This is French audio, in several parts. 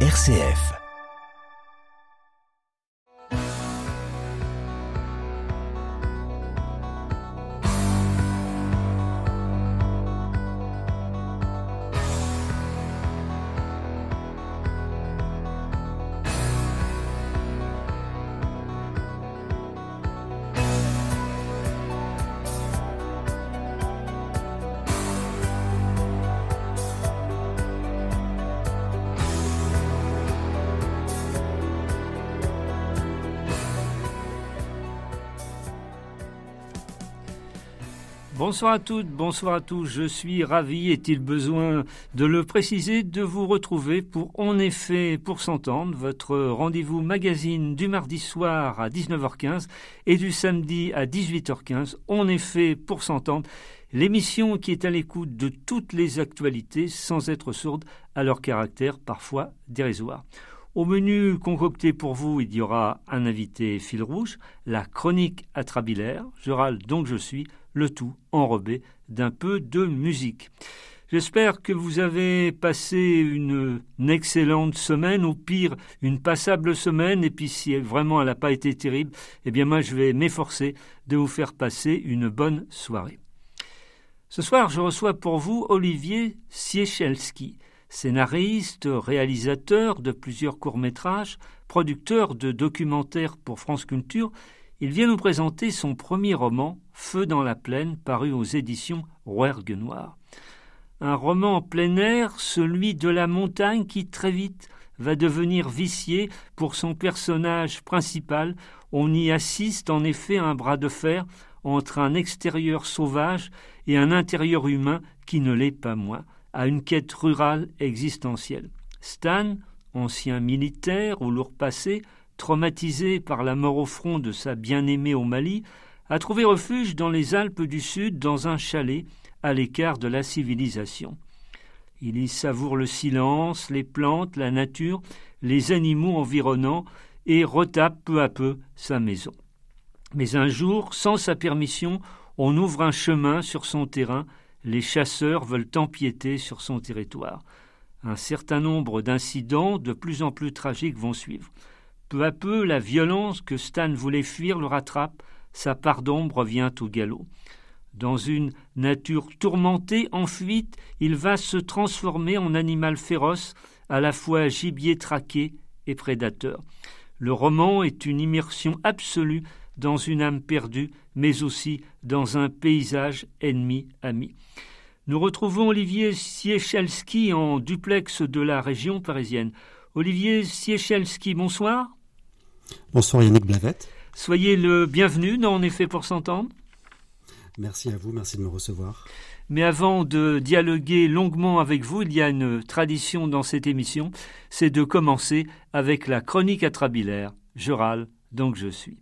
RCF. Bonsoir à toutes, bonsoir à tous. Je suis ravi, est-il besoin de le préciser, de vous retrouver pour En effet pour s'entendre, votre rendez-vous magazine du mardi soir à 19h15 et du samedi à 18h15. En effet pour s'entendre, l'émission qui est à l'écoute de toutes les actualités sans être sourde à leur caractère parfois dérisoire. Au menu concocté pour vous, il y aura un invité fil rouge, la chronique atrabilaire, je râle donc je suis, le tout enrobé d'un peu de musique. J'espère que vous avez passé une, excellente semaine, ou pire, une passable semaine, et puis si vraiment elle n'a pas été terrible, eh bien moi je vais m'efforcer de vous faire passer une bonne soirée. Ce soir, je reçois pour vous Olivier Siechelski, scénariste, réalisateur de plusieurs courts-métrages, producteur de documentaires pour France Culture il vient nous présenter son premier roman, Feu dans la plaine, paru aux éditions Rouergue Noir. Un roman en plein air, celui de la montagne qui très vite va devenir vicié pour son personnage principal. On y assiste en effet à un bras de fer entre un extérieur sauvage et un intérieur humain qui ne l'est pas moins, à une quête rurale existentielle. Stan, ancien militaire au lourd passé, traumatisé par la mort au front de sa bien-aimée au Mali, a trouvé refuge dans les Alpes du Sud dans un chalet à l'écart de la civilisation. Il y savoure le silence, les plantes, la nature, les animaux environnants et retape peu à peu sa maison. Mais un jour, sans sa permission, on ouvre un chemin sur son terrain, les chasseurs veulent empiéter sur son territoire. Un certain nombre d'incidents de plus en plus tragiques vont suivre. Peu à peu, la violence que Stan voulait fuir le rattrape, sa part d'ombre vient au galop. Dans une nature tourmentée, en fuite, il va se transformer en animal féroce, à la fois gibier traqué et prédateur. Le roman est une immersion absolue dans une âme perdue, mais aussi dans un paysage ennemi-ami. Nous retrouvons Olivier Siechelski en duplex de la région parisienne. Olivier Siechelski, bonsoir. Bonsoir Yannick Blavette. Soyez le bienvenu dans En effet pour s'entendre. Merci à vous, merci de me recevoir. Mais avant de dialoguer longuement avec vous, il y a une tradition dans cette émission, c'est de commencer avec la chronique atrabilaire. Je râle, donc je suis.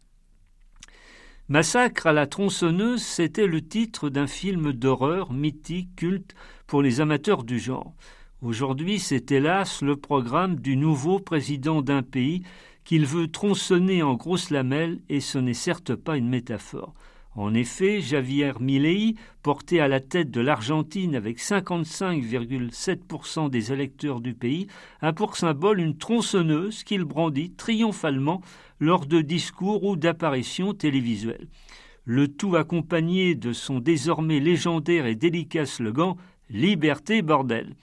Massacre à la tronçonneuse, c'était le titre d'un film d'horreur mythique, culte pour les amateurs du genre. Aujourd'hui, c'est hélas le programme du nouveau président d'un pays qu'il veut tronçonner en grosses lamelles, et ce n'est certes pas une métaphore. En effet, Javier Milei, porté à la tête de l'Argentine avec 55,7% des électeurs du pays, a pour symbole une tronçonneuse qu'il brandit triomphalement lors de discours ou d'apparitions télévisuelles. Le tout accompagné de son désormais légendaire et délicat slogan Liberté bordel.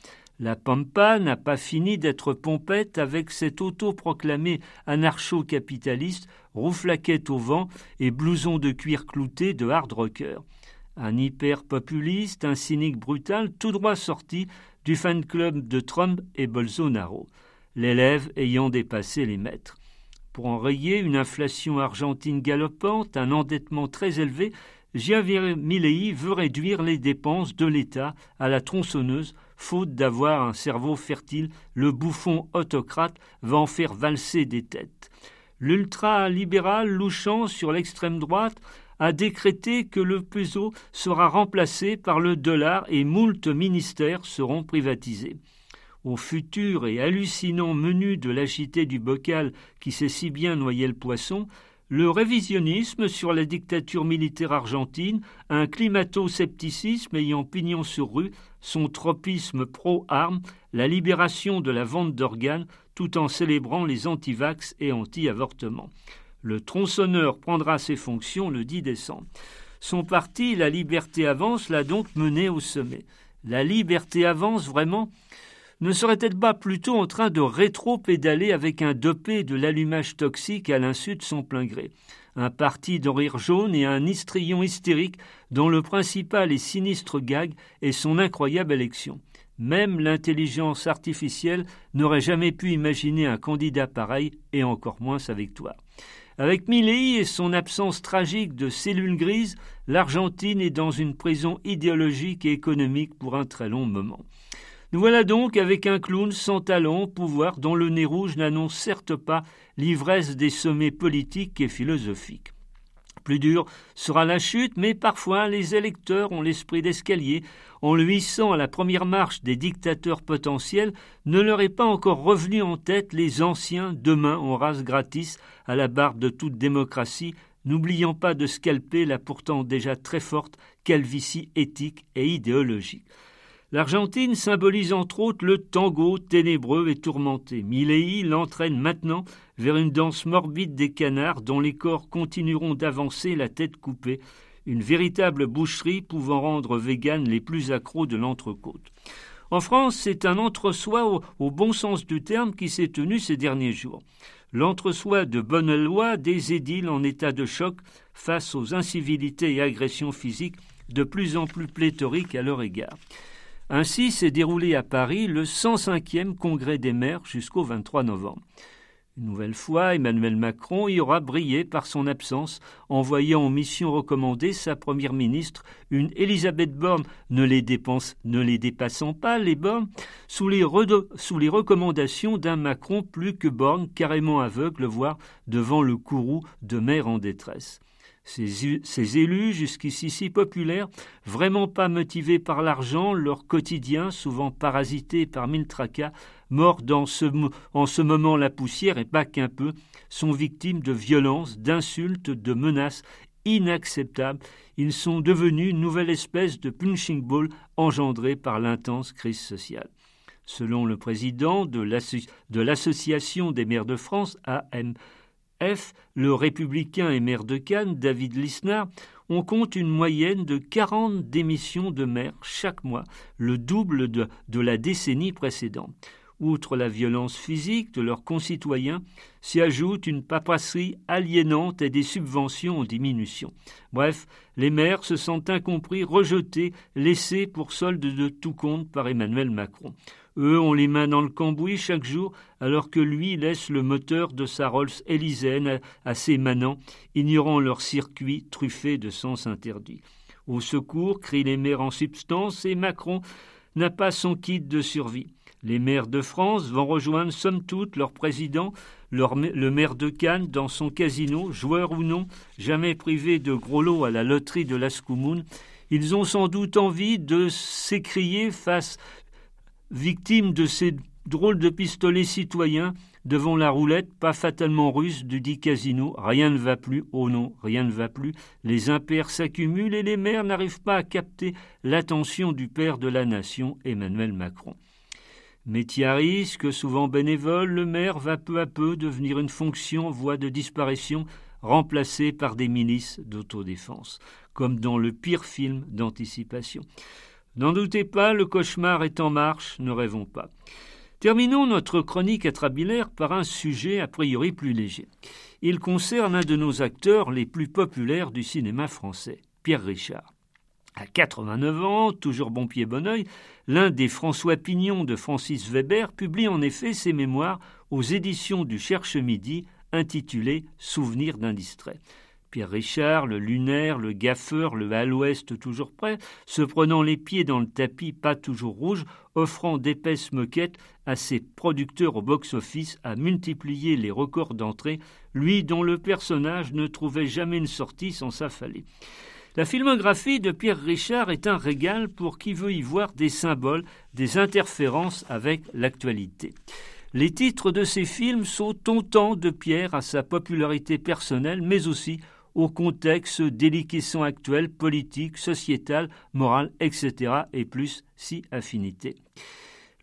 La Pampa n'a pas fini d'être pompette avec cet autoproclamé anarcho-capitaliste, rouflaquette au vent et blouson de cuir clouté de hard rocker. Un hyper-populiste, un cynique brutal, tout droit sorti du fan club de Trump et Bolsonaro, l'élève ayant dépassé les maîtres. Pour enrayer une inflation argentine galopante, un endettement très élevé, Javier Milei veut réduire les dépenses de l'État à la tronçonneuse faute d'avoir un cerveau fertile, le bouffon autocrate va en faire valser des têtes. L'ultra-libéral louchant sur l'extrême droite a décrété que le peso sera remplacé par le dollar et moult ministères seront privatisés. Au futur et hallucinant menu de l'agité du bocal qui sait si bien noyer le poisson, le révisionnisme sur la dictature militaire argentine, un climato-scepticisme ayant pignon sur rue, son tropisme pro-armes, la libération de la vente d'organes, tout en célébrant les antivax et anti-avortements. Le tronçonneur prendra ses fonctions le 10 décembre. Son parti, La Liberté Avance, l'a donc mené au sommet. La liberté avance vraiment ne serait-elle pas plutôt en train de rétro-pédaler avec un dopé de l'allumage toxique à l'insu de son plein gré? Un parti de rire jaune et un histrion hystérique dont le principal et sinistre gag est son incroyable élection. Même l'intelligence artificielle n'aurait jamais pu imaginer un candidat pareil et encore moins sa victoire. Avec Milley et son absence tragique de cellules grises, l'Argentine est dans une prison idéologique et économique pour un très long moment. Nous voilà donc avec un clown sans talent, pouvoir dont le nez rouge n'annonce certes pas l'ivresse des sommets politiques et philosophiques. Plus dur sera la chute, mais parfois les électeurs ont l'esprit d'escalier. En lui hissant à la première marche des dictateurs potentiels, ne leur est pas encore revenu en tête les anciens demain en race gratis à la barbe de toute démocratie, n'oubliant pas de scalper la pourtant déjà très forte calvitie éthique et idéologique. L'Argentine symbolise entre autres le tango ténébreux et tourmenté. Milei l'entraîne maintenant vers une danse morbide des canards dont les corps continueront d'avancer la tête coupée, une véritable boucherie pouvant rendre véganes les plus accros de l'entrecôte. En France, c'est un entre-soi au, au, bon sens du terme qui s'est tenu ces derniers jours. L'entre-soi de bonne loi des édiles en état de choc face aux incivilités et agressions physiques de plus en plus pléthoriques à leur égard. Ainsi s'est déroulé à Paris le 105e congrès des maires jusqu'au 23 novembre. Une nouvelle fois, Emmanuel Macron y aura brillé par son absence, envoyant en mission recommandée sa première ministre, une Elisabeth Borne, ne les, dépense, ne les dépassant pas, les Bornes, sous les, sous les recommandations d'un Macron plus que Borne, carrément aveugle, voire devant le courroux de maires en détresse. Ces, élus, jusqu'ici si populaires, vraiment pas motivés par l'argent, leur quotidien, souvent parasité par mille tracas, morts en ce moment la poussière et pas qu'un peu, sont victimes de violences, d'insultes, de menaces inacceptables. Ils sont devenus une nouvelle espèce de punching ball engendrée par l'intense crise sociale. Selon le président de l'Association des maires de France, AM, F, le républicain et maire de Cannes, David Lisnard, on compte une moyenne de 40 démissions de maires chaque mois, le double de, de la décennie précédente. Outre la violence physique de leurs concitoyens, s'y ajoute une papasserie aliénante et des subventions en diminution. Bref, les maires se sentent incompris, rejetés, laissés pour solde de tout compte par Emmanuel Macron. Eux ont les mains dans le cambouis chaque jour, alors que lui laisse le moteur de sa Rolls élyséenne à ses manants, ignorant leur circuit truffé de sens interdits. Au secours, crient les maires en substance, et Macron n'a pas son kit de survie. Les maires de France vont rejoindre somme toute leur président, le maire de Cannes, dans son casino, joueur ou non, jamais privé de gros lots à la loterie de l'Ascoumoun. Ils ont sans doute envie de s'écrier face, victimes de ces drôles de pistolets citoyens, devant la roulette, pas fatalement russe, du dit casino. Rien ne va plus, oh non, rien ne va plus. Les impairs s'accumulent et les maires n'arrivent pas à capter l'attention du père de la nation, Emmanuel Macron. Métier souvent bénévole, le maire va peu à peu devenir une fonction voie de disparition, remplacée par des milices d'autodéfense, comme dans le pire film d'anticipation. N'en doutez pas, le cauchemar est en marche, ne rêvons pas. Terminons notre chronique atrabilaire par un sujet a priori plus léger. Il concerne un de nos acteurs les plus populaires du cinéma français, Pierre Richard. À 89 ans, toujours bon pied bon oeil, l'un des François Pignon de Francis Weber publie en effet ses mémoires aux éditions du Cherche Midi intitulées Souvenirs d'un distrait. Pierre Richard, le lunaire, le gaffeur, le à l'ouest toujours prêt, se prenant les pieds dans le tapis pas toujours rouge, offrant d'épaisses moquettes à ses producteurs au box-office à multiplier les records d'entrée, lui dont le personnage ne trouvait jamais une sortie sans s'affaler. La filmographie de Pierre Richard est un régal pour qui veut y voir des symboles, des interférences avec l'actualité. Les titres de ces films sont autant de pierres à sa popularité personnelle, mais aussi au contexte déliquescent actuel, politique, sociétal, moral, etc. et plus si affinité.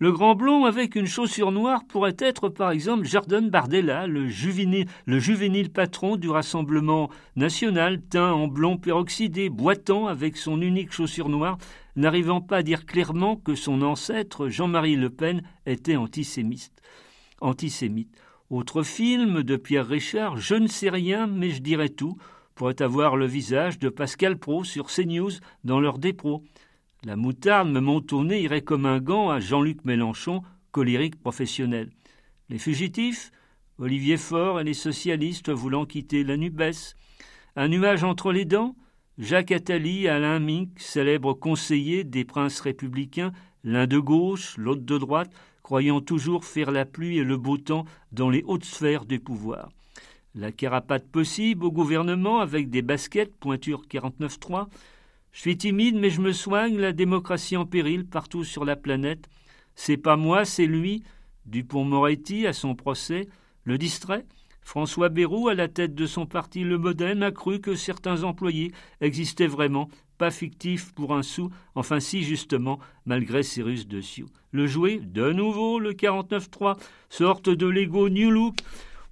Le grand blond avec une chaussure noire pourrait être par exemple Jordan Bardella, le juvénile, le juvénile patron du Rassemblement national, teint en blond peroxydé, boitant avec son unique chaussure noire, n'arrivant pas à dire clairement que son ancêtre, Jean-Marie Le Pen, était antisémite. antisémite. Autre film de Pierre Richard, Je ne sais rien, mais je dirai tout, pourrait avoir le visage de Pascal Pro sur CNews dans leur dépôt. La moutarde me nez irait comme un gant à Jean-Luc Mélenchon, colérique professionnel. Les fugitifs, Olivier Faure et les socialistes voulant quitter la NUBES. Un nuage entre les dents, Jacques Attali, Alain Minck, célèbre conseiller des princes républicains, l'un de gauche, l'autre de droite, croyant toujours faire la pluie et le beau temps dans les hautes sphères du pouvoir. La carapate possible au gouvernement avec des baskets, pointure 49.3, je suis timide, mais je me soigne, la démocratie en péril partout sur la planète. C'est pas moi, c'est lui. Dupont-Moretti, à son procès, le distrait. François Bayrou, à la tête de son parti Le Modem, a cru que certains employés existaient vraiment, pas fictifs pour un sou, enfin si justement, malgré Cyrus de Sioux. Le jouet, de nouveau, le 49-3, sorte de Lego New Look.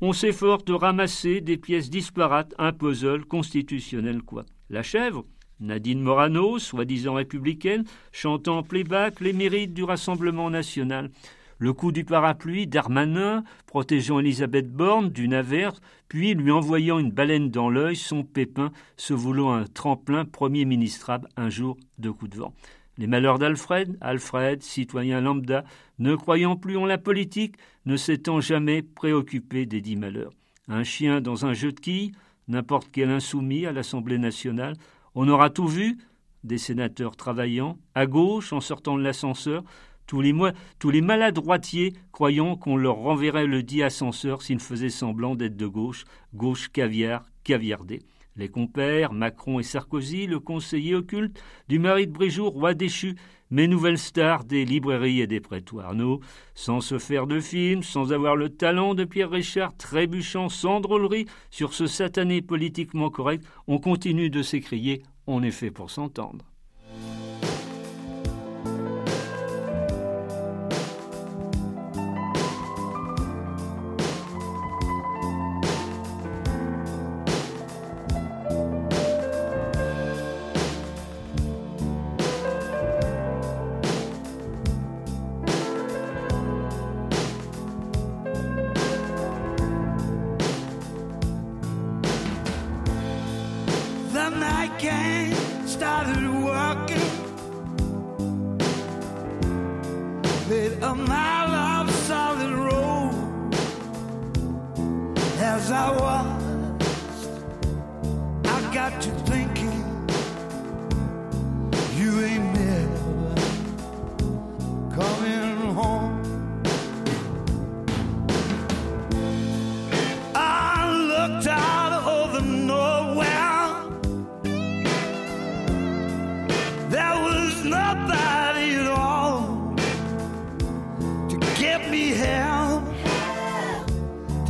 On s'efforce de ramasser des pièces disparates, un puzzle constitutionnel quoi. La chèvre, Nadine Morano, soi-disant républicaine, chantant en playback les mérites du Rassemblement national. Le coup du parapluie d'Armanin, protégeant Elisabeth Borne d'une averse, puis lui envoyant une baleine dans l'œil, son pépin se voulant un tremplin premier ministrable un jour de coup de vent. Les malheurs d'Alfred, Alfred, citoyen lambda, ne croyant plus en la politique, ne s'étant jamais préoccupé des dix malheurs. Un chien dans un jeu de quilles, n'importe quel insoumis à l'Assemblée nationale, on aura tout vu, des sénateurs travaillant, à gauche en sortant de l'ascenseur, tous les, maladroitiers croyant qu'on leur renverrait le dit ascenseur s'ils faisaient semblant d'être de gauche, gauche caviar, caviardé. Les compères, Macron et Sarkozy, le conseiller occulte du mari de Bréjoux, roi déchu, mes nouvelles stars des librairies et des prétoires. Nous, sans se faire de film, sans avoir le talent de Pierre Richard, trébuchant sans drôlerie sur ce satané politiquement correct, on continue de s'écrier on est fait pour s'entendre.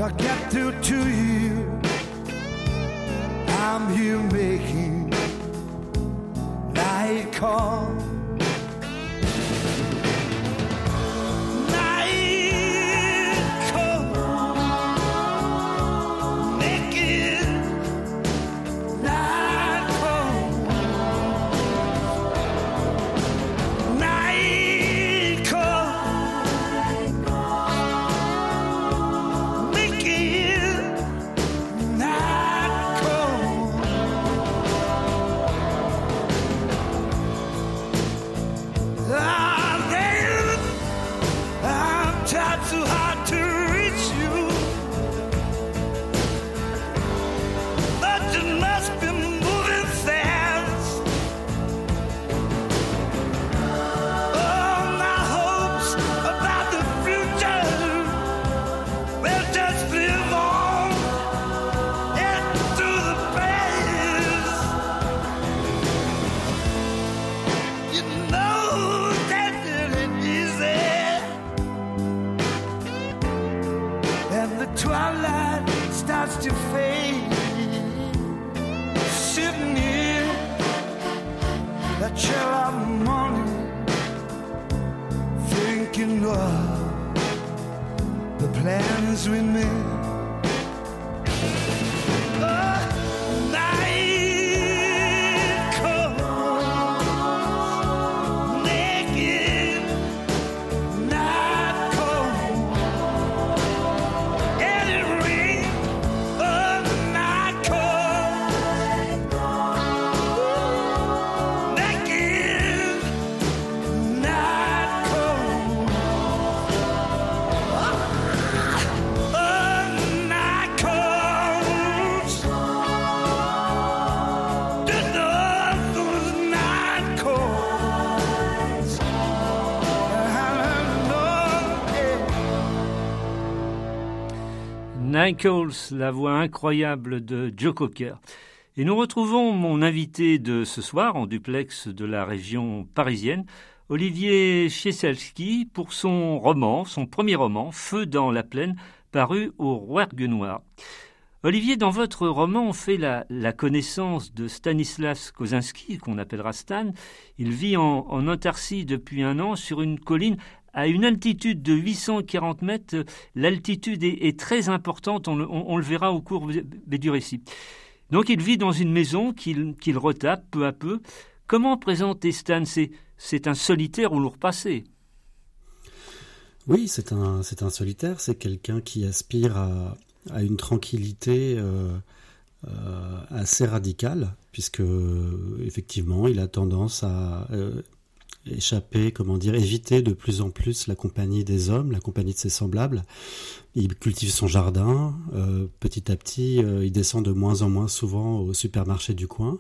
I get through to you, I'm here making night call. La voix incroyable de Joe Cocker. Et nous retrouvons mon invité de ce soir en duplex de la région parisienne, Olivier Chieselski, pour son roman, son premier roman, Feu dans la plaine, paru au Rouergue Noir. Olivier, dans votre roman, on fait la, connaissance de Stanislas Kozinski, qu'on appellera Stan. Il vit en, en depuis un an sur une colline à une altitude de 840 mètres. L'altitude est, très importante, on le, verra au cours du récit. Donc il vit dans une maison qu'il qu retape peu à peu. Comment présenter Stan C'est un solitaire au lourd passé? Oui, c'est un, solitaire, c'est quelqu'un qui aspire à, à une tranquillité euh, euh, assez radicale, puisque effectivement, il a tendance à euh, échapper, comment dire, éviter de plus en plus la compagnie des hommes, la compagnie de ses semblables. Il cultive son jardin, euh, petit à petit, euh, il descend de moins en moins souvent au supermarché du coin.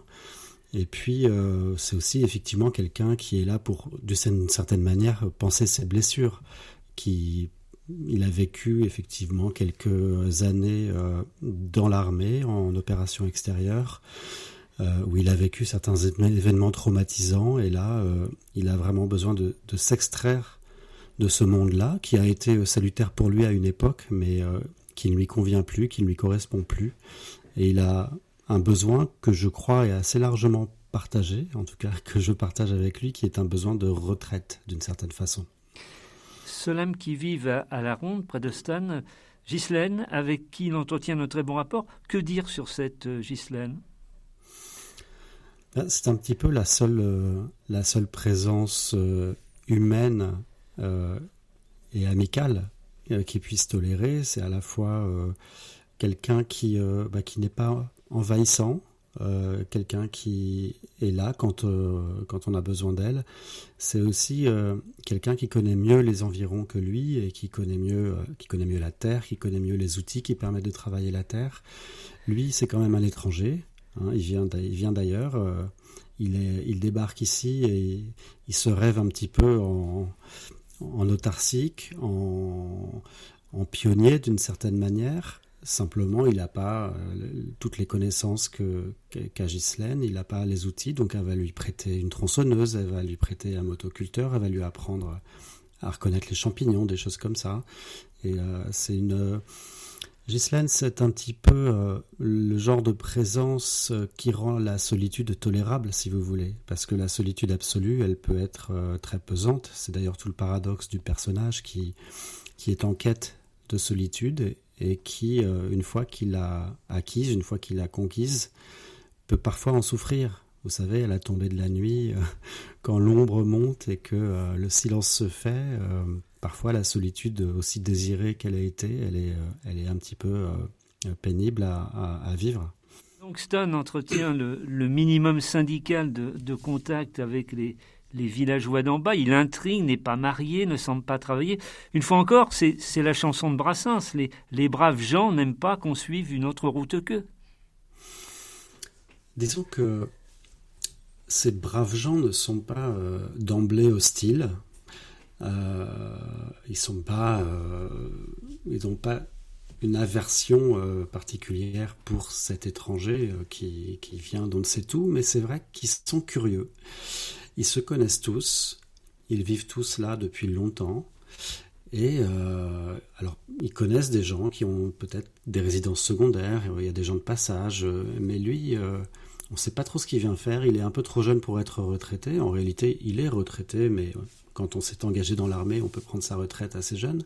Et puis, euh, c'est aussi effectivement quelqu'un qui est là pour, d'une certaine manière, penser ses blessures, qui il a vécu effectivement quelques années dans l'armée, en opération extérieure, euh, où il a vécu certains événements traumatisants, et là, euh, il a vraiment besoin de, s'extraire de ce monde-là, qui a été salutaire pour lui à une époque, mais qui ne lui convient plus, qui ne lui correspond plus. Et il a un besoin que je crois est assez largement partagé, en tout cas que je partage avec lui, qui est un besoin de retraite d'une certaine façon ceux-là qui vivent à, la Ronde, près de Stan, Ghislaine, avec qui il entretient un très bon rapport. Que dire sur cette euh, Ghislaine? C'est un petit peu la seule, euh, la seule présence euh, humaine euh, et amicale qui puisse tolérer. C'est à la fois quelqu'un qui, bah, qui n'est pas envahissant, quelqu'un qui est là quand, quand on a besoin d'elle. C'est aussi quelqu'un qui connaît mieux les environs que lui et qui connaît mieux, qui connaît mieux la terre, qui connaît mieux les outils qui permettent de travailler la terre. Lui, c'est quand même un étranger. Hein, il vient, il d'ailleurs. il, est, il débarque ici et il se rêve un petit peu en, en autarcique, en, en pionnier d'une certaine manière. Simplement, il n'a pas euh, toutes les connaissances que qu'a Ghislaine, il n'a pas les outils, donc elle va lui prêter une tronçonneuse, elle va lui prêter un motoculteur, elle va lui apprendre à reconnaître les champignons, des choses comme ça. Et euh, c'est une Ghislaine, c'est un petit peu euh, le genre de présence qui rend la solitude tolérable, si vous voulez, parce que la solitude absolue, elle peut être euh, très pesante. C'est d'ailleurs tout le paradoxe du personnage qui qui est en quête de solitude et qui, euh, une fois qu'il l'a acquise, une fois qu'il l'a conquise, peut parfois en souffrir. Vous savez, à la tombée de la nuit, euh, quand l'ombre monte et que euh, le silence se fait, euh, parfois la solitude, aussi désirée qu'elle a été, elle est, euh, elle est un petit peu euh, pénible à, à, à, vivre. Donc Stan entretient le, le minimum syndical de, de, contact avec les, les villageois d'en bas. Il intrigue, n'est pas marié, ne semble pas travailler. Une fois encore, c'est la chanson de Brassens. Les, les braves gens n'aiment pas qu'on suive une autre route qu'eux. Disons que ces braves gens ne sont pas euh, d'emblée hostiles. Euh, ils pas, euh, n'ont pas une aversion euh, particulière pour cet étranger qui, vient d'on ne sait tout, mais c'est vrai qu'ils sont curieux. Ils se connaissent tous, ils vivent tous là depuis longtemps. Et alors, ils connaissent des gens qui ont peut-être des résidences secondaires, il y a des gens de passage, mais lui, on ne sait pas trop ce qu'il vient faire. Il est un peu trop jeune pour être retraité. En réalité, il est retraité, mais quand on s'est engagé dans l'armée, on peut prendre sa retraite assez jeune.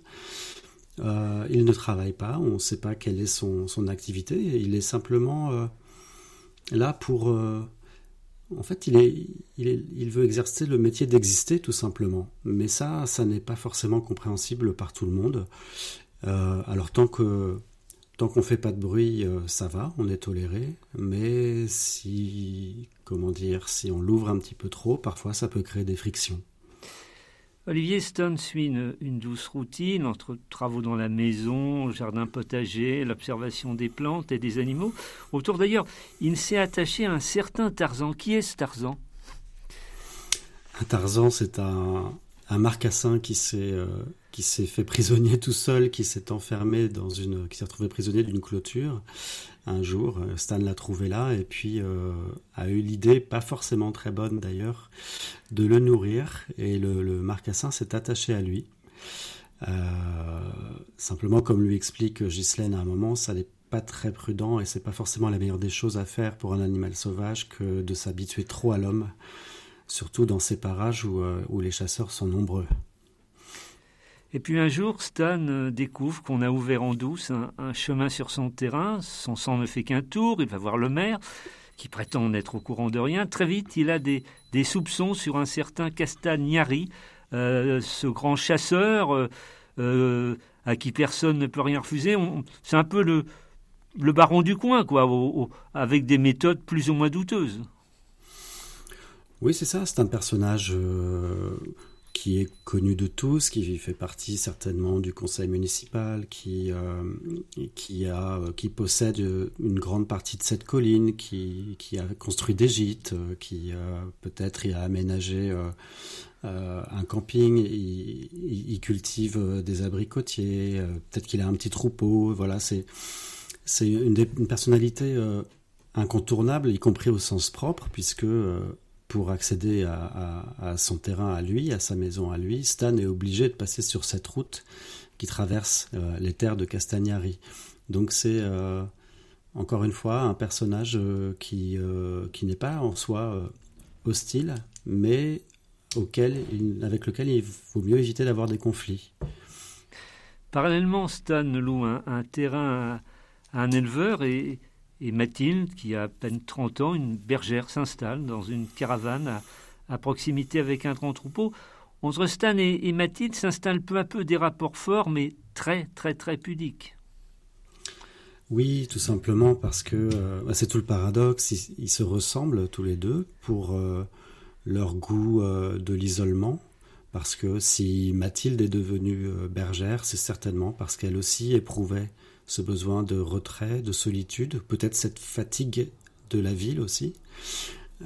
Euh, il ne travaille pas, on ne sait pas quelle est son, activité. Il est simplement euh, là pour. Euh, en fait, il, veut exercer le métier d'exister, tout simplement. Mais ça, ça n'est pas forcément compréhensible par tout le monde. alors, tant que Tant qu'on fait pas de bruit, ça va, on est toléré. Mais si, comment dire, si on l'ouvre un petit peu trop, parfois ça peut créer des frictions. Olivier Stone suit une, douce routine entre travaux dans la maison, jardin potager, l'observation des plantes et des animaux. Autour d'ailleurs, il s'est attaché à un certain Tarzan. Qui est ce Tarzan? Un Tarzan, c'est un, un marcassin qui s'est euh, qui s'est fait prisonnier tout seul, qui s'est enfermé dans une, qui s'est retrouvé prisonnier d'une clôture. Un jour, euh, Stan l'a trouvé là et puis euh, a eu l'idée, pas forcément très bonne d'ailleurs, de le nourrir et le, marcassin s'est attaché à lui. simplement, comme lui explique Ghislaine à un moment, ça n'est pas très prudent et c'est pas forcément la meilleure des choses à faire pour un animal sauvage que de s'habituer trop à l'homme surtout dans ces parages euh, où les chasseurs sont nombreux. Et puis un jour, Stan euh, découvre qu'on a ouvert en douce un, chemin sur son terrain. Son sang ne fait qu'un tour. Il va voir le maire, qui prétend n'être au courant de rien. Très vite, il a des, soupçons sur un certain Castagnari, euh, ce grand chasseur à qui personne ne peut rien refuser. C'est un peu le, baron du coin, quoi, avec des méthodes plus ou moins douteuses. Oui, c'est ça. C'est un personnage euh, qui est connu de tous, qui fait partie certainement du conseil municipal, qui euh, qui a qui possède une grande partie de cette colline, qui qui a construit des gîtes, qui peut-être y a aménagé euh, un camping, il, cultive des abricotiers, peut-être qu'il a un petit troupeau. Voilà, c'est c'est une, personnalité incontournable, y compris au sens propre, puisque pour accéder à, son terrain à lui, à sa maison à lui, Stan est obligé de passer sur cette route qui traverse euh, les terres de Castagnari. Donc c'est euh, encore une fois un personnage euh, qui, n'est pas en soi hostile, mais avec lequel il vaut mieux éviter d'avoir des conflits. Parallèlement, Stan loue un, terrain à un éleveur et et Mathilde, qui a à peine 30 ans, une bergère, s'installe dans une caravane à, proximité avec un grand troupeau. Entre Stan et, Mathilde s'installent peu à peu des rapports forts, mais très, très, très pudiques. Oui, tout simplement parce que euh, bah, c'est tout le paradoxe. Ils, se ressemblent tous les deux pour euh, leur goût euh, de l'isolement. Parce que si Mathilde est devenue bergère, c'est certainement parce qu'elle aussi éprouvait ce besoin de retrait, de solitude, peut-être cette fatigue de la ville aussi.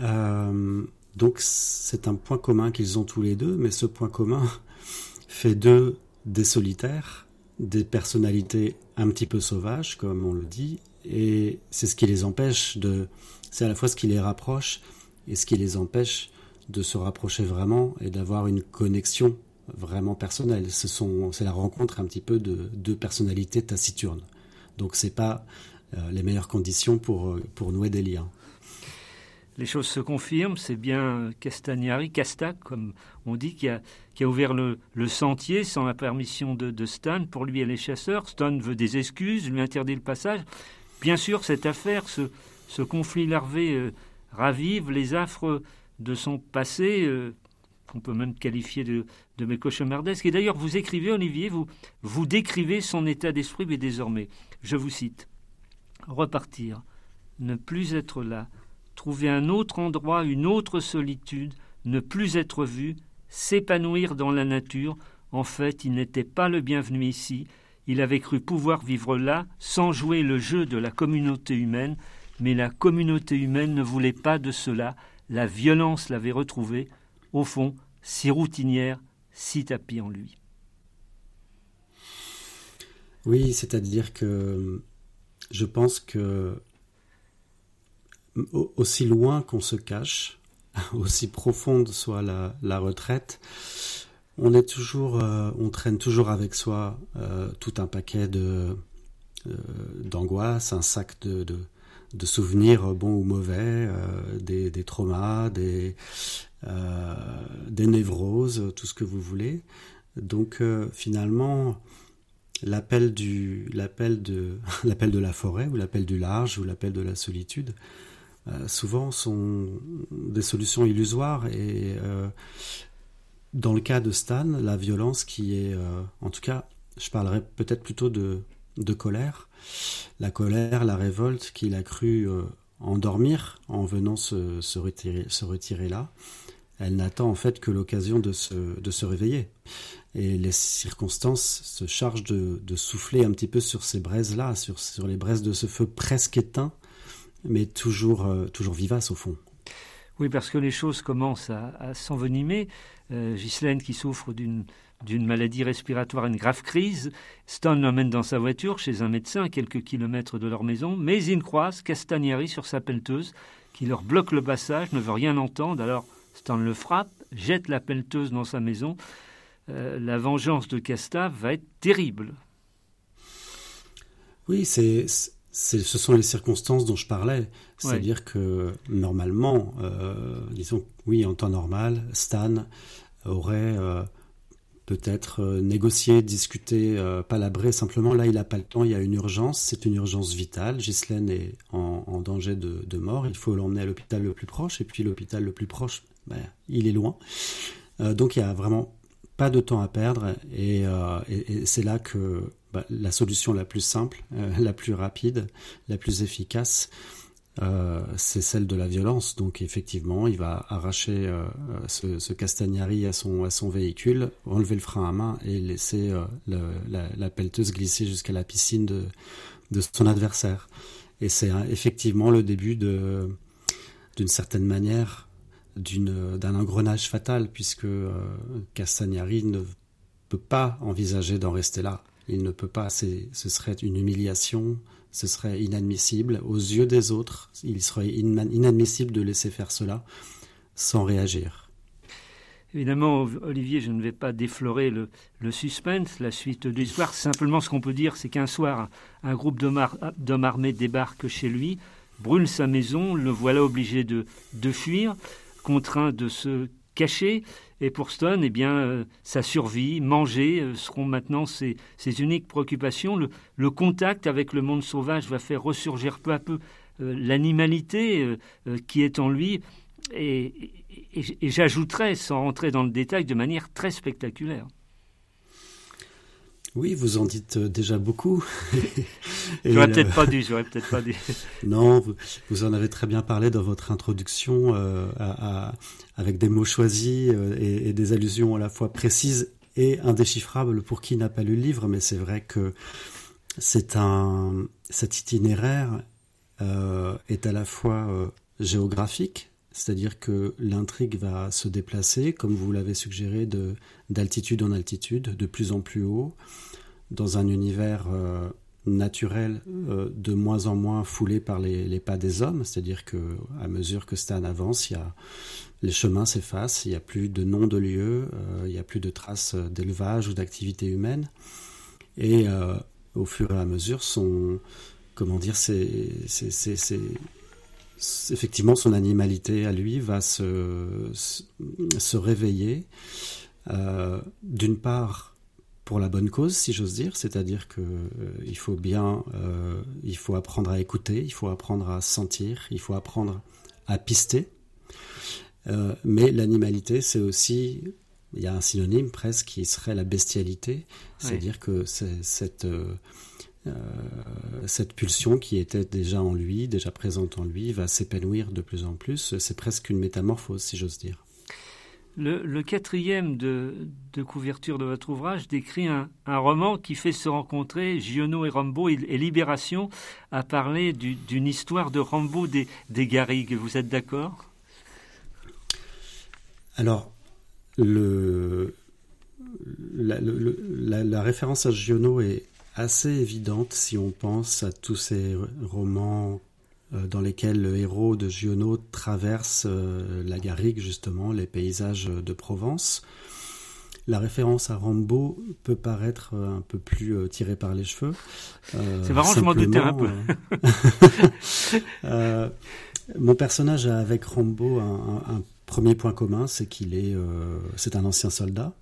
Euh, donc c'est un point commun qu'ils ont tous les deux, mais ce point commun fait d'eux des solitaires, des personnalités un petit peu sauvages, comme on le dit, et c'est ce qui les empêche de... C'est à la fois ce qui les rapproche et ce qui les empêche de se rapprocher vraiment et d'avoir une connexion vraiment personnelle. c'est la rencontre un petit peu de deux personnalités taciturnes. Donc c'est pas euh, les meilleures conditions pour, euh, pour nouer des liens. Les choses se confirment, c'est bien Castagnari, Castac, comme on dit, qui a, qui a ouvert le, le, sentier sans la permission de, de, Stan. Pour lui et les chasseurs, Stan veut des excuses, lui interdit le passage. Bien sûr, cette affaire, ce, ce conflit larvé euh, ravive les affres de son passé, qu'on peut même qualifier de, de mes cauchemardesques. Et d'ailleurs, vous écrivez, Olivier, vous, vous décrivez son état d'esprit, mais désormais, je vous cite Repartir, ne plus être là, trouver un autre endroit, une autre solitude, ne plus être vu, s'épanouir dans la nature. En fait, il n'était pas le bienvenu ici. Il avait cru pouvoir vivre là sans jouer le jeu de la communauté humaine, mais la communauté humaine ne voulait pas de cela. La violence l'avait retrouvé, au fond, si routinière, si tapis en lui. Oui, c'est-à-dire que je pense que aussi loin qu'on se cache, aussi profonde soit la, retraite, on est toujours, euh, on traîne toujours avec soi euh, tout un paquet de euh, d'angoisse, un sac de, de, de, souvenirs bons ou mauvais, des, des, traumas, des des névroses, tout ce que vous voulez. Donc finalement, l'appel de la forêt ou l'appel du large ou l'appel de la solitude souvent sont des solutions illusoires et dans le cas de Stan, la violence qui est, euh, en tout cas, je parlerai peut-être plutôt de, de colère. La colère, la révolte qu'il a cru euh, endormir en venant se, se, retirer, là, elle n'attend en fait que l'occasion de se, de se réveiller. Et les circonstances se chargent de, de souffler un petit peu sur ces braises-là, sur, sur les braises de ce feu presque éteint, mais toujours, euh, toujours vivace au fond. Oui, parce que les choses commencent à, à s'envenimer. Euh, Ghislaine qui souffre d'une d'une maladie respiratoire, une grave crise. Stan l'emmène dans sa voiture chez un médecin à quelques kilomètres de leur maison, mais ils croisent Castagnari sur sa pelleteuse, qui leur bloque le passage, ne veut rien entendre. Alors Stan le frappe, jette la pelleteuse dans sa maison. Euh, la vengeance de Casta va être terrible. Oui, c'est ce sont les circonstances dont je parlais. C'est-à-dire que normalement, euh, disons, oui, en temps normal, Stan aurait euh, peut-être euh, négocié, discuté, palabré. Simplement, là, il n'a pas le temps. Il y a une urgence. C'est une urgence vitale. Ghislaine est en, danger de, mort. Il faut l'emmener à l'hôpital le plus proche. Et puis, l'hôpital le plus proche, ben, il est loin. donc, il y a vraiment pas de temps à perdre. et c'est là que bah, la solution la plus simple, euh, la plus rapide, la plus efficace, euh, c'est celle de la violence. Donc effectivement, il va arracher euh, ce, Castagnari à son, à son véhicule, enlever le frein à main et laisser la, pelleteuse glisser jusqu'à la piscine de, son adversaire. Et c'est effectivement le début d'une certaine manière, d'un engrenage fatal, puisque Castagnari ne peut pas envisager d'en rester là. Il ne peut pas, ce serait une humiliation, ce serait inadmissible. Aux yeux des autres, il serait inadmissible de laisser faire cela sans réagir. Évidemment, Olivier, je ne vais pas déflorer le, suspense, la suite de l'histoire. Simplement, ce qu'on peut dire, c'est qu'un soir, un groupe d'hommes armés débarque chez lui, brûle sa maison, le voilà obligé de, de fuir, contraint de se cacher. Et pour Stone, eh bien, euh, sa survie, manger euh, seront maintenant ses, uniques préoccupations. Le, contact avec le monde sauvage va faire ressurgir peu à peu euh, l'animalité qui est en lui. Et, et j'ajouterais, sans rentrer dans le détail, de manière très spectaculaire. Oui, vous en dites euh, déjà beaucoup. j'aurais peut-être pas dû, j'aurais peut-être pas dû. non, vous, en avez très bien parlé dans votre introduction, euh, avec des mots choisis euh, et, des allusions à la fois précises et indéchiffrables pour qui n'a pas lu le livre. Mais c'est vrai que c'est un cet itinéraire est à la fois géographique, c'est-à-dire que l'intrigue va se déplacer, comme vous l'avez suggéré, de, d'altitude en altitude, de plus en plus haut, dans un univers euh, naturel euh, de moins en moins foulé par les, pas des hommes, c'est-à-dire que à mesure que Stan avance, il y a, les chemins s'effacent, il n'y a plus de noms de lieux, euh, il n'y a plus de traces d'élevage ou d'activité humaine, et au fur et à mesure, son, comment dire, c'est, effectivement, son animalité à lui va se, se réveiller. Euh, d'une part, pour la bonne cause, si j'ose dire, c'est-à-dire que euh, il faut bien, euh, il faut apprendre à écouter, il faut apprendre à sentir, il faut apprendre à pister. mais l'animalité, c'est aussi, il y a un synonyme presque qui serait la bestialité, c'est-à-dire que cette euh, cette pulsion qui était déjà en lui, déjà présente en lui, va s'épanouir de plus en plus. C'est presque une métamorphose, si j'ose dire. Le, quatrième de, couverture de votre ouvrage décrit un, roman qui fait se rencontrer Giono et Rambo et, Libération à parler d'une histoire de Rambo des, des Garrigues. Vous êtes d'accord? Alors, le, la, la, référence à Giono est, assez évidente si on pense à tous ces romans euh, dans lesquels le héros de Giono traverse euh, la Garrigue, justement, les paysages de Provence. la référence à Rambo peut paraître un peu plus tirée par les cheveux. C'est marrant, je m'en doutais un peu. mon personnage a avec Rambo un, un premier point commun, c'est qu'il est, c'est un ancien soldat.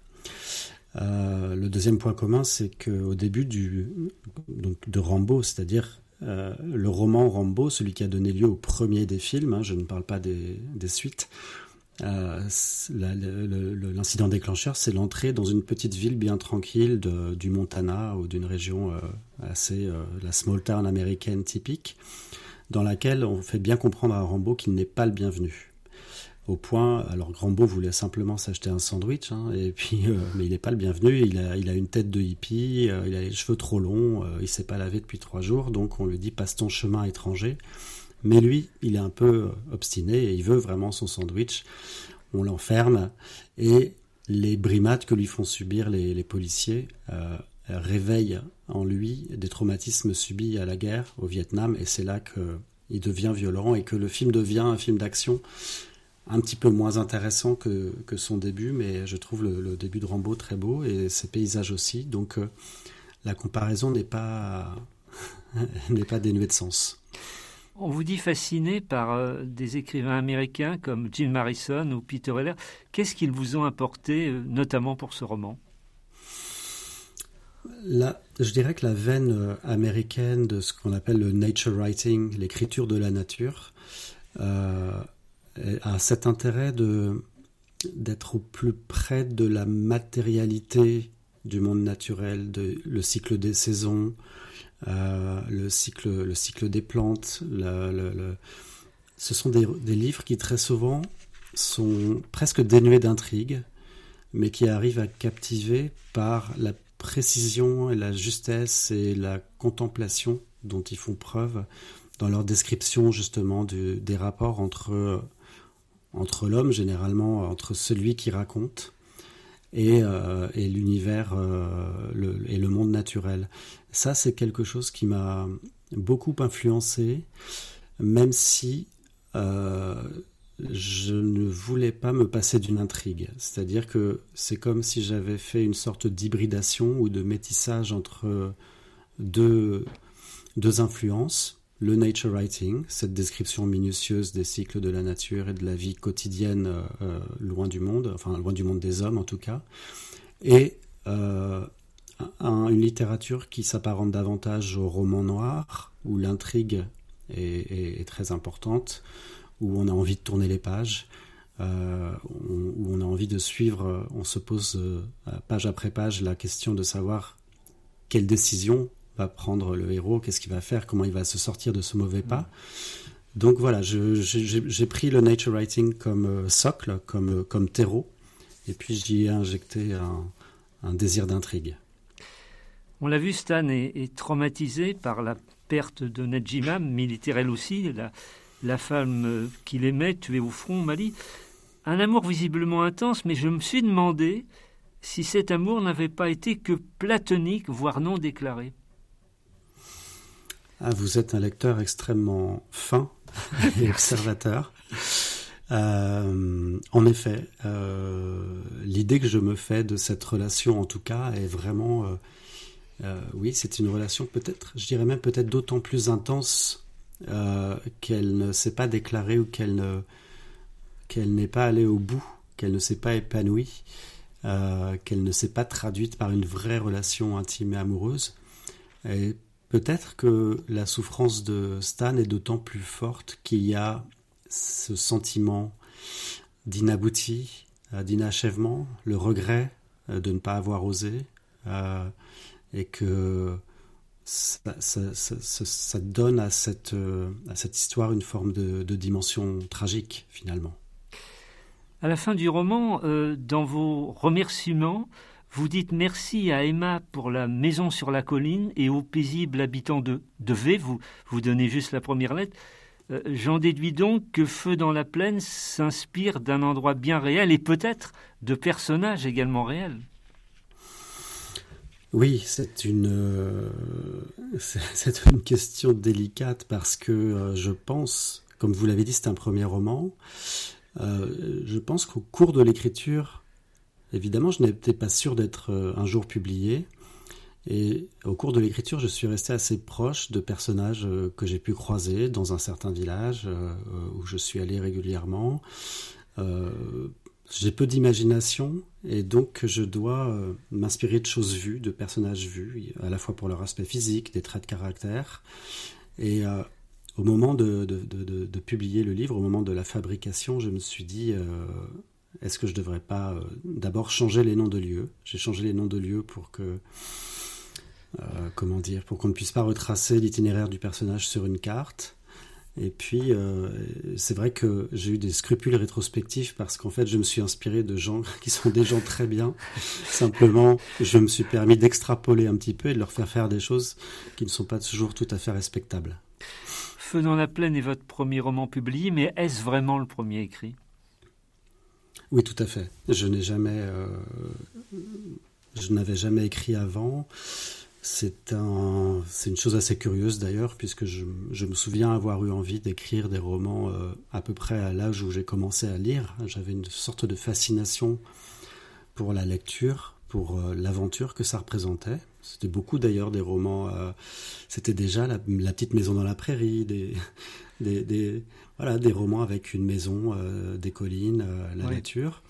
Euh, le deuxième point commun, c'est qu'au début du, de Rambo, c'est-à-dire euh, le roman Rambo, celui qui a donné lieu au premier des films, hein, je ne parle pas des, suites, euh, l'incident déclencheur, c'est l'entrée dans une petite ville bien tranquille du Montana ou d'une région assez, la small town américaine typique, dans laquelle on fait bien comprendre à Rambo qu'il n'est pas le bienvenu au point, alors Grambo voulait simplement s'acheter un sandwich, hein, et puis, euh, mais il n'est pas le bienvenu, il a, une tête de hippie, euh, il a les cheveux trop longs, euh, il s'est pas lavé depuis trois jours, donc on lui dit passe ton chemin étranger. Mais lui, il est un peu obstiné et il veut vraiment son sandwich. On l'enferme et les brimades que lui font subir les, les policiers réveillent en lui des traumatismes subis à la guerre au Vietnam et c'est là qu'il devient violent et que le film devient un film d'action un petit peu moins intéressant que, que, son début, mais je trouve le, début de Rambo très beau et ses paysages aussi. Donc euh, la comparaison n'est pas, n'est pas dénuée de sens. On vous dit fasciné par euh, des écrivains américains comme Jim Morrison ou Peter Heller. Qu'est-ce qu'ils vous ont apporté, euh, notamment pour ce roman? Là, je dirais que la veine américaine de ce qu'on appelle le nature writing, l'écriture de la nature, a cet intérêt de d'être au plus près de la matérialité du monde naturel, de, le cycle des saisons, euh, le, cycle, le cycle des plantes. Ce sont des, livres qui très souvent sont presque dénués d'intrigue, mais qui arrivent à captiver par la précision et la justesse et la contemplation dont ils font preuve dans leur description justement des rapports entre entre l'homme, généralement entre celui qui raconte et, euh, l'univers euh, et le monde naturel. Ça, c'est quelque chose qui m'a beaucoup influencé, même si euh, je ne voulais pas me passer d'une intrigue. C'est-à-dire que c'est comme si j'avais fait une sorte d'hybridation ou de métissage entre deux influences le nature writing, cette description minutieuse des cycles de la nature et de la vie quotidienne euh, euh, loin du monde, enfin loin du monde des hommes en tout cas, et euh, une littérature qui s'apparente davantage au roman noir, où l'intrigue est, très importante, où on a envie de tourner les pages, où on a envie de suivre, on se pose page après page la question de savoir quelle décision va prendre le héros, qu'est-ce qu'il va faire, comment il va se sortir de ce mauvais pas. Donc voilà, j'ai pris le nature writing comme euh, socle, comme, euh, comme terreau, et puis j'y ai injecté un, désir d'intrigue. On l'a vu, Stan est, traumatisé par la perte de Najima, militaire elle aussi, la, la femme euh, qu'il aimait, tuée au front Mali. Un amour visiblement intense, mais je me suis demandé si cet amour n'avait pas été que platonique, voire non déclaré. Ah, vous êtes un lecteur extrêmement fin et observateur. Euh, en effet, euh, l'idée que je me fais de cette relation, en tout cas, est vraiment, euh, oui, c'est une relation peut-être, je dirais même peut-être d'autant plus intense qu'elle ne s'est pas déclarée ou qu'elle ne, qu'elle n'est pas allée au bout, qu'elle ne s'est pas épanouie, qu'elle ne s'est pas traduite par une vraie relation intime et amoureuse. Et Peut-être que la souffrance de Stan est d'autant plus forte qu'il y a ce sentiment d'inabouti, euh, d'inachèvement, le regret euh, de ne pas avoir osé, euh, et que ça, donne à cette, à cette histoire une forme de, dimension tragique finalement. À la fin du roman, dans vos remerciements, vous dites merci à Emma pour la maison sur la colline et aux paisibles habitants de, de V. Vous, vous donnez juste la première lettre. Euh, j'en déduis donc que Feu dans la plaine s'inspire d'un endroit bien réel et peut-être de personnages également réels. Oui, c'est une, euh, question délicate parce que euh, je pense, comme vous l'avez dit, c'est un premier roman. je pense qu'au cours de l'écriture, évidemment, je n'étais pas sûr d'être un jour publié. Et au cours de l'écriture, je suis resté assez proche de personnages que j'ai pu croiser dans un certain village où je suis allé régulièrement. J'ai peu d'imagination et donc je dois m'inspirer de choses vues, de personnages vus, à la fois pour leur aspect physique, des traits de caractère. Et au moment de, publier le livre, au moment de la fabrication, je me suis dit, euh, est-ce que je ne devrais pas euh, d'abord changer les noms de lieux? J'ai changé les noms de lieux pour que, euh, comment dire, pour qu'on ne puisse pas retracer l'itinéraire du personnage sur une carte. Et puis, c'est vrai que j'ai eu des scrupules rétrospectifs parce qu'en fait, je me suis inspiré de gens qui sont des gens très bien. Simplement, je me suis permis d'extrapoler un petit peu et de leur faire faire des choses qui ne sont pas toujours tout à fait respectables. Feu la plaine est votre premier roman publié, mais est-ce vraiment le premier écrit? Oui, tout à fait. Je n'ai jamais, euh, n'avais jamais écrit avant. C'est un, une chose assez curieuse d'ailleurs, puisque je, me souviens avoir eu envie d'écrire des romans euh, à peu près à l'âge où j'ai commencé à lire. J'avais une sorte de fascination pour la lecture, pour euh, l'aventure que ça représentait. C'était beaucoup d'ailleurs des romans. Euh, c'était déjà la, petite maison dans la prairie, des, des, voilà, des romans avec une maison, euh, des collines, euh, la nature.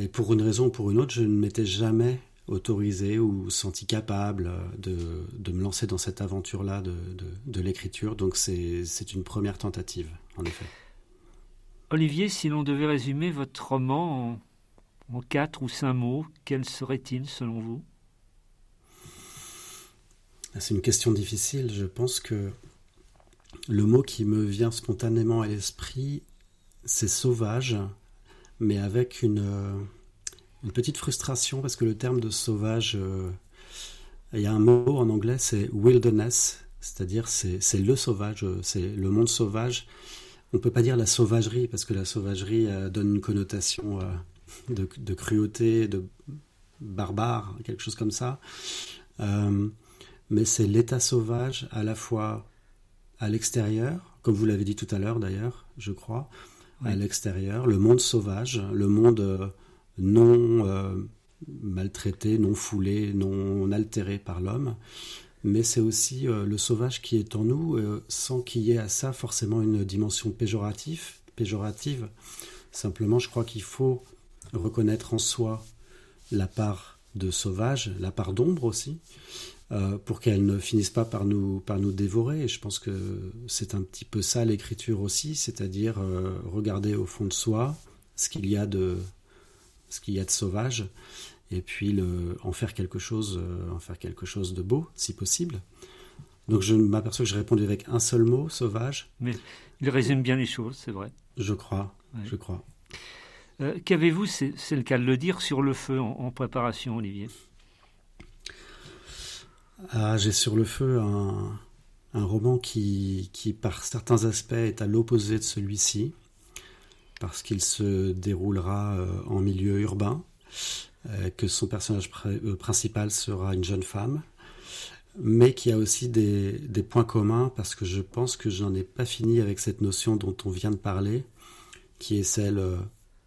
et pour une raison ou pour une autre, je ne m'étais jamais autorisé ou senti capable de, de me lancer dans cette aventure-là de, de, l'écriture. Donc c'est une première tentative, en effet. Olivier, si l'on devait résumer votre roman en, en quatre ou cinq mots, quel serait-il selon vous? Ah, c'est une question difficile. Je pense que le mot qui me vient spontanément à l'esprit, c'est sauvage, mais avec une, euh, petite frustration parce que le terme de sauvage, euh, il y a un mot en anglais, c'est wilderness, c'est-à-dire c'est le sauvage, c'est le monde sauvage. On ne peut pas dire la sauvagerie parce que la sauvagerie euh, donne une connotation de, de, cruauté, de barbare, quelque chose comme ça mais c'est l'état sauvage à la fois à l'extérieur, comme vous l'avez dit tout à l'heure d'ailleurs, je crois, à l'extérieur, le monde sauvage, le monde euh, non euh, maltraité, non foulé, non altéré par l'homme, mais c'est aussi euh, le sauvage qui est en nous, sans qu'il y ait à ça forcément une dimension péjorative. péjorative. Simplement, je crois qu'il faut reconnaître en soi la part de sauvage, la part d'ombre aussi, euh, pour qu'elles ne finissent pas par nous, par nous dévorer. Et je pense que c'est un petit peu ça l'écriture aussi, c'est-à-dire euh, regarder au fond de soi ce qu'il y a de, ce qu'il y a de sauvage, et puis le, en faire quelque chose, euh, en faire quelque chose de beau, si possible. Donc je m'aperçois que j'ai répondu avec un seul mot, sauvage. Mais il résume bien les choses, c'est vrai. Je crois, je crois. Qu'avez-vous, c'est le cas de le dire, sur le feu en préparation, Olivier? Ah, j'ai sur le feu un, roman qui, par certains aspects, est à l'opposé de celui-ci, parce qu'il se déroulera euh, en milieu urbain, euh, que son personnage euh, principal sera une jeune femme, mais qui a aussi des, des points communs, parce que je pense que je n'en ai pas fini avec cette notion dont on vient de parler, qui est celle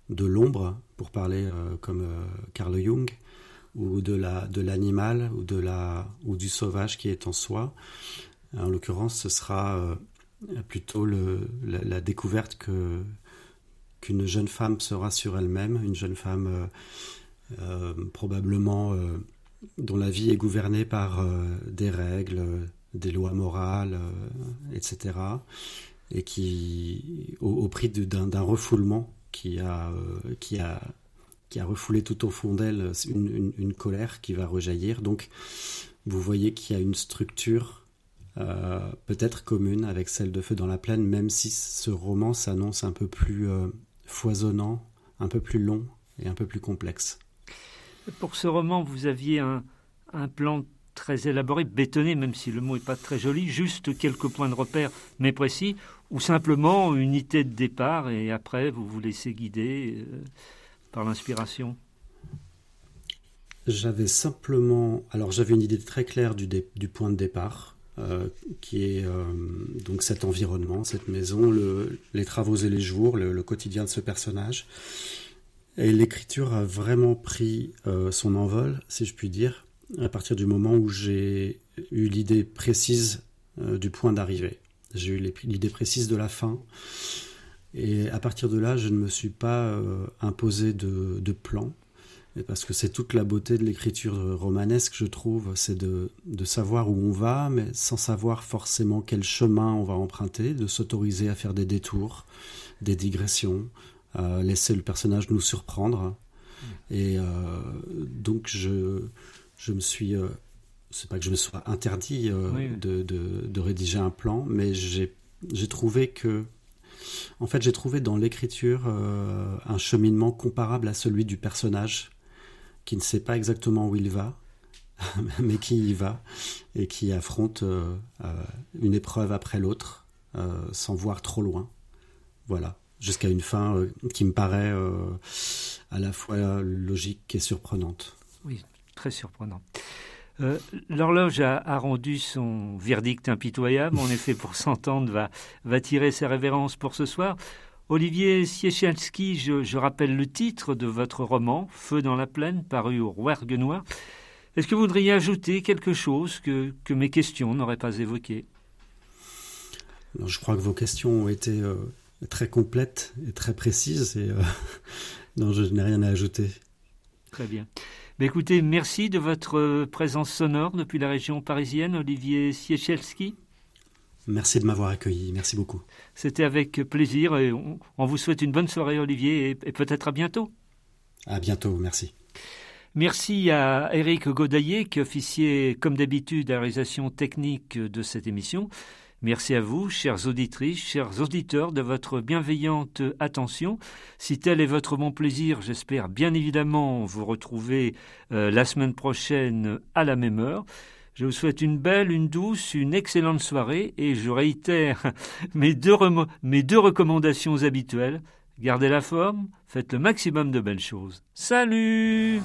de l'ombre, pour parler comme Carl Jung, ou de la de l'animal ou la ou du sauvage qui est en soi. En l'occurrence, ce sera euh, plutôt le, la, découverte qu'une jeune femme sera sur elle-même, une jeune femme euh, euh, probablement dont la vie est gouvernée par des règles, des lois morales, etc. Et qui, au, au prix d'un refoulement qui a, qui a qui a refoulé tout au fond d'elle une, colère qui va rejaillir. Donc, vous voyez qu'il y a une structure euh, peut-être commune avec celle de Feu dans la plaine, même si ce roman s'annonce un peu plus euh, foisonnant, un peu plus long et un peu plus complexe. Pour ce roman, vous aviez un, plan très élaboré, bétonné, même si le mot n'est pas très joli, juste quelques points de repère, mais précis, ou simplement une idée de départ et après vous vous laissez guider. Euh, par l'inspiration? J'avais simplement, alors j'avais une idée très claire du, point de départ, euh, qui est euh, donc cet environnement, cette maison, le, les travaux et les jours, le, quotidien de ce personnage. Et l'écriture a vraiment pris son envol, si je puis dire, à partir du moment où j'ai eu l'idée précise du point d'arrivée. J'ai eu l'idée précise de la fin. Et à partir de là, je ne me suis pas euh, imposé de, de plan parce que c'est toute la beauté de l'écriture romanesque, je trouve, c'est de, savoir où on va, mais sans savoir forcément quel chemin on va emprunter, de s'autoriser à faire des détours, des digressions, à laisser le personnage nous surprendre. Et euh, donc je, je me suis, euh, c'est pas que je me sois interdit euh, de, de, rédiger un plan, mais j'ai trouvé que en fait, j'ai trouvé dans l'écriture un cheminement comparable à celui du personnage qui ne sait pas exactement où il va, mais qui y va et qui affronte euh, euh, une épreuve après l'autre euh, sans voir trop loin. Voilà, jusqu'à une fin qui me paraît à la fois logique et surprenante. Oui, très surprenant. L'horloge a, rendu son verdict impitoyable. En effet, pour s'entendre, va, va tirer ses révérences pour ce soir. Olivier Siechelski, je, rappelle le titre de votre roman, Feu dans la plaine, paru au Rouergue Noir. Est-ce que vous voudriez ajouter quelque chose que, mes questions n'auraient pas évoqué? Je crois que vos questions ont été euh, très complètes et très précises et euh, non, je n'ai rien à ajouter. Très bien. Mais écoutez, merci de votre présence sonore depuis la région parisienne, Olivier Siechelski. Merci de m'avoir accueilli. Merci beaucoup. C'était avec plaisir et on, vous souhaite une bonne soirée, Olivier, et, peut-être à bientôt. À bientôt, merci. Merci à Eric Godaillé qui officiait comme d'habitude à la réalisation technique de cette émission. Merci à vous, chères auditrices, chers auditeurs, de votre bienveillante attention. Si tel est votre bon plaisir, j'espère bien évidemment vous retrouver euh, la semaine prochaine à la même heure. Je vous souhaite une belle, une douce, une excellente soirée et je réitère mes deux, mes deux recommandations habituelles. Gardez la forme, faites le maximum de belles choses. Salut